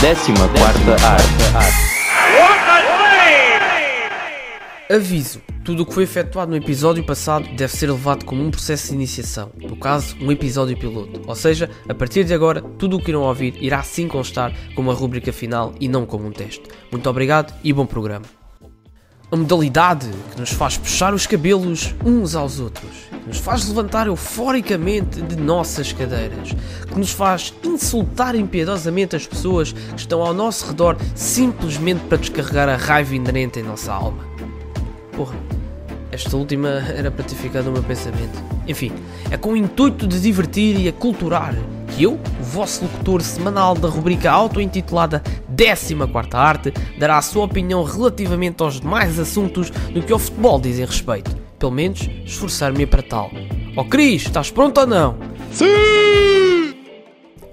Décima quarta arte. Aviso: tudo o que foi efetuado no episódio passado deve ser levado como um processo de iniciação, no caso, um episódio piloto. Ou seja, a partir de agora, tudo o que irão ouvir irá sim constar como a rúbrica final e não como um teste. Muito obrigado e bom programa. A modalidade que nos faz puxar os cabelos uns aos outros, que nos faz levantar euforicamente de nossas cadeiras, que nos faz insultar impiedosamente as pessoas que estão ao nosso redor simplesmente para descarregar a raiva inerente em nossa alma. Porra, esta última era para ter ficado no meu pensamento. Enfim, é com o intuito de divertir e aculturar que eu, o vosso locutor semanal da rubrica auto-intitulada 14 Arte, dará a sua opinião relativamente aos demais assuntos do que ao futebol dizem respeito. Pelo menos, esforçar-me para tal. Oh, Cris, estás pronto ou não? Sim!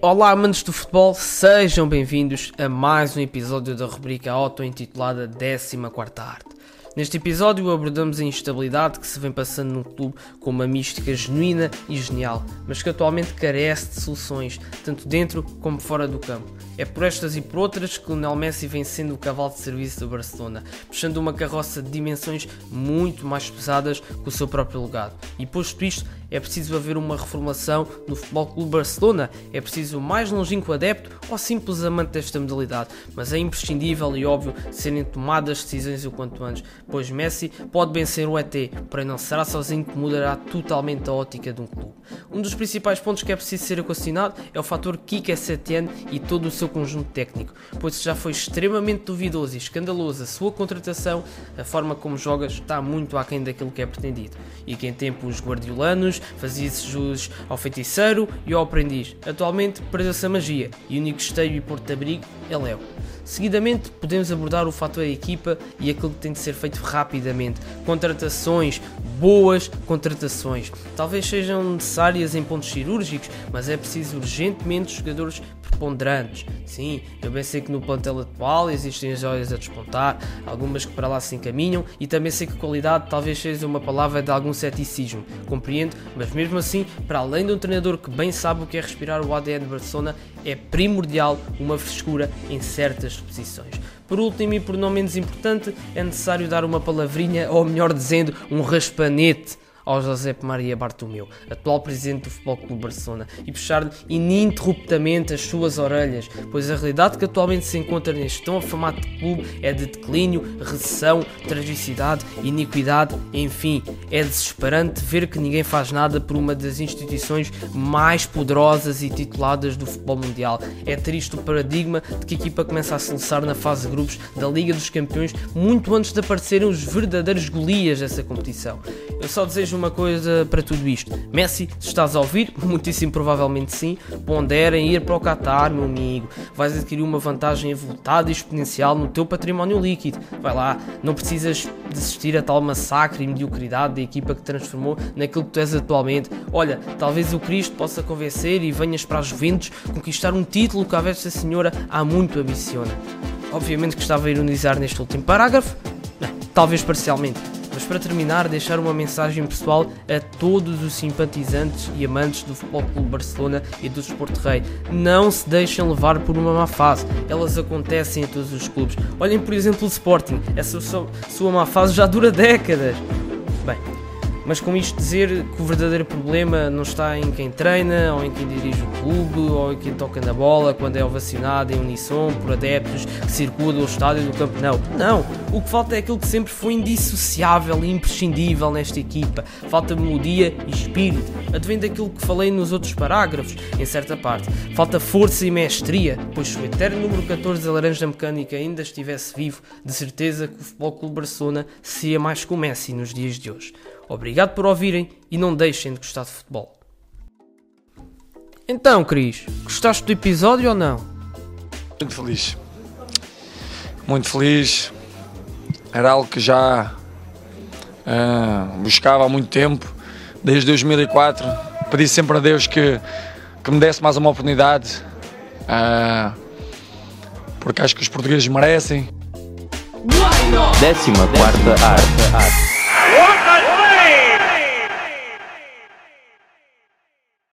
Olá, amantes do futebol, sejam bem-vindos a mais um episódio da rubrica auto-intitulada 14 Arte. Neste episódio abordamos a instabilidade que se vem passando no clube com uma mística genuína e genial, mas que atualmente carece de soluções, tanto dentro como fora do campo. É por estas e por outras que Lionel Messi vem sendo o cavalo de serviço do Barcelona, puxando uma carroça de dimensões muito mais pesadas que o seu próprio legado. E posto isto, é preciso haver uma reformulação no Futebol Clube Barcelona, é preciso mais longínquo adepto ou simples amante desta modalidade, mas é imprescindível e óbvio serem tomadas decisões o quanto antes, pois Messi pode vencer o ET, porém não será sozinho que mudará totalmente a ótica de um clube. Um dos principais pontos que é preciso ser equacionado é o fator Kike Setien e todo o seu conjunto técnico, pois já foi extremamente duvidoso e escandaloso a sua contratação, a forma como joga está muito aquém daquilo que é pretendido. E que em tempos guardiolanos fazia-se jus ao feiticeiro e ao aprendiz. Atualmente perdeu-se a magia e o único esteio e porto-abrigo é Léo. Seguidamente, podemos abordar o fator equipa e aquilo que tem de ser feito rapidamente. Contratações, boas contratações. Talvez sejam necessárias em pontos cirúrgicos, mas é preciso urgentemente jogadores preponderantes. Sim, eu bem sei que no plantel atual existem joias a despontar, algumas que para lá se encaminham, e também sei que qualidade talvez seja uma palavra de algum ceticismo, compreendo, mas mesmo assim, para além de um treinador que bem sabe o que é respirar o ADN de Barcelona, é primordial uma frescura em certas posições. Por último e por não menos importante, é necessário dar uma palavrinha, ou melhor dizendo, um raspanete ao José Maria Bartomeu, atual presidente do Futebol Clube Barcelona, e puxar-lhe ininterruptamente as suas orelhas, pois a realidade que atualmente se encontra neste tão afamado clube é de declínio, recessão, tragicidade, iniquidade, enfim, é desesperante ver que ninguém faz nada por uma das instituições mais poderosas e tituladas do futebol mundial. É triste o paradigma de que a equipa começa a se na fase de grupos da Liga dos Campeões muito antes de aparecerem os verdadeiros golias dessa competição. Eu só desejo uma coisa para tudo isto. Messi, se estás a ouvir, muitíssimo provavelmente sim, pondera em ir para o Qatar, meu amigo. Vais adquirir uma vantagem avultada e exponencial no teu património líquido. Vai lá, não precisas desistir a tal massacre e mediocridade da equipa que transformou naquilo que tu és atualmente. Olha, talvez o Cristo possa convencer e venhas para as Juventus conquistar um título que a Vesta Senhora há muito ambiciona. Obviamente que estava a ironizar neste último parágrafo, talvez parcialmente mas para terminar, deixar uma mensagem pessoal a todos os simpatizantes e amantes do Futebol Clube Barcelona e do Sport Rei. Não se deixem levar por uma má fase, elas acontecem em todos os clubes. Olhem, por exemplo, o Sporting, essa sua má fase já dura décadas. Mas com isto dizer que o verdadeiro problema não está em quem treina, ou em quem dirige o clube, ou em quem toca na bola, quando é ovacionado em unissom por adeptos que circulam o estádio do campo. Não, não. O que falta é aquilo que sempre foi indissociável e imprescindível nesta equipa. Falta melodia e espírito. Advém daquilo que falei nos outros parágrafos, em certa parte. Falta força e mestria, pois se o eterno número 14 da Laranja Mecânica ainda estivesse vivo, de certeza que o Futebol Clube Barcelona seria mais que o Messi nos dias de hoje. Obrigado por ouvirem e não deixem de gostar de futebol. Então, Cris, gostaste do episódio ou não? Muito feliz. Muito feliz. Era algo que já uh, buscava há muito tempo, desde 2004. Pedi sempre a Deus que, que me desse mais uma oportunidade, uh, porque acho que os portugueses merecem. Décima quarta arte. arte.